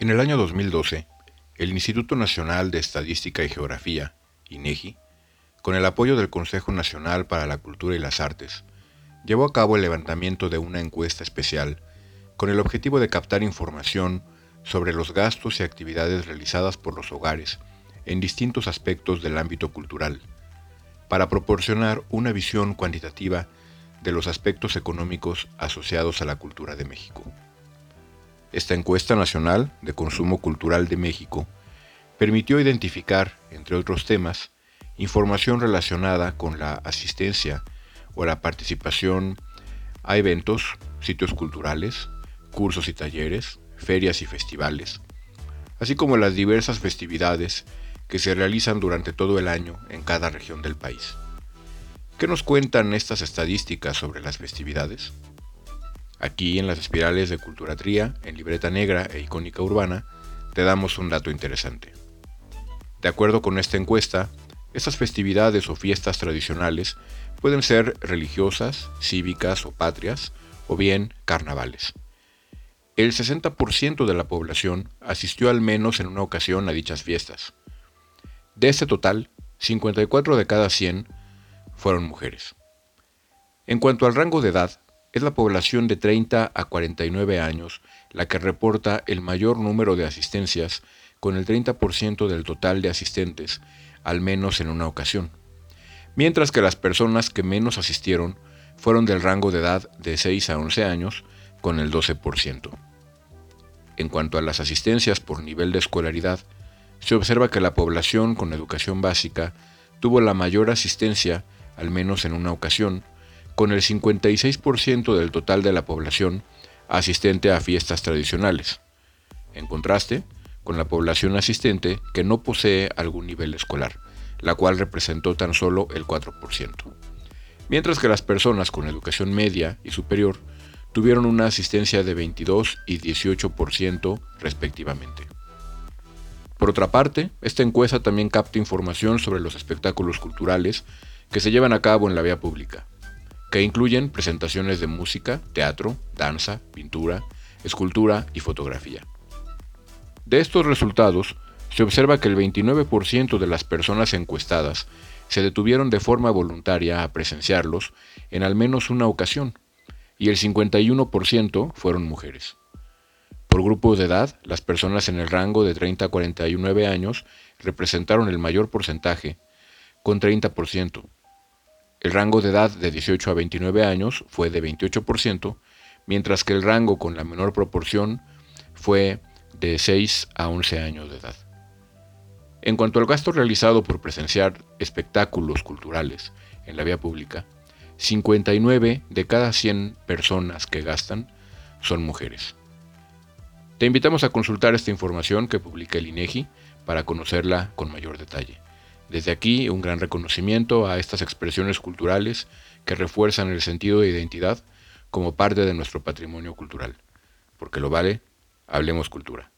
En el año 2012, el Instituto Nacional de Estadística y Geografía, INEGI, con el apoyo del Consejo Nacional para la Cultura y las Artes, llevó a cabo el levantamiento de una encuesta especial con el objetivo de captar información sobre los gastos y actividades realizadas por los hogares en distintos aspectos del ámbito cultural, para proporcionar una visión cuantitativa de los aspectos económicos asociados a la cultura de México. Esta encuesta nacional de consumo cultural de México permitió identificar, entre otros temas, información relacionada con la asistencia o la participación a eventos, sitios culturales, cursos y talleres, ferias y festivales, así como las diversas festividades que se realizan durante todo el año en cada región del país. ¿Qué nos cuentan estas estadísticas sobre las festividades? Aquí en las espirales de Culturatría, en Libreta Negra e Icónica Urbana, te damos un dato interesante. De acuerdo con esta encuesta, estas festividades o fiestas tradicionales pueden ser religiosas, cívicas o patrias, o bien carnavales. El 60% de la población asistió al menos en una ocasión a dichas fiestas. De este total, 54 de cada 100 fueron mujeres. En cuanto al rango de edad, es la población de 30 a 49 años la que reporta el mayor número de asistencias, con el 30% del total de asistentes, al menos en una ocasión, mientras que las personas que menos asistieron fueron del rango de edad de 6 a 11 años, con el 12%. En cuanto a las asistencias por nivel de escolaridad, se observa que la población con educación básica tuvo la mayor asistencia, al menos en una ocasión, con el 56% del total de la población asistente a fiestas tradicionales, en contraste con la población asistente que no posee algún nivel escolar, la cual representó tan solo el 4%, mientras que las personas con educación media y superior tuvieron una asistencia de 22 y 18% respectivamente. Por otra parte, esta encuesta también capta información sobre los espectáculos culturales que se llevan a cabo en la vía pública, que incluyen presentaciones de música, teatro, danza, pintura, escultura y fotografía. De estos resultados, se observa que el 29% de las personas encuestadas se detuvieron de forma voluntaria a presenciarlos en al menos una ocasión, y el 51% fueron mujeres. Por grupos de edad, las personas en el rango de 30 a 49 años representaron el mayor porcentaje, con 30%, el rango de edad de 18 a 29 años fue de 28%, mientras que el rango con la menor proporción fue de 6 a 11 años de edad. En cuanto al gasto realizado por presenciar espectáculos culturales en la vía pública, 59 de cada 100 personas que gastan son mujeres. Te invitamos a consultar esta información que publica el INEGI para conocerla con mayor detalle. Desde aquí, un gran reconocimiento a estas expresiones culturales que refuerzan el sentido de identidad como parte de nuestro patrimonio cultural. Porque lo vale, hablemos cultura.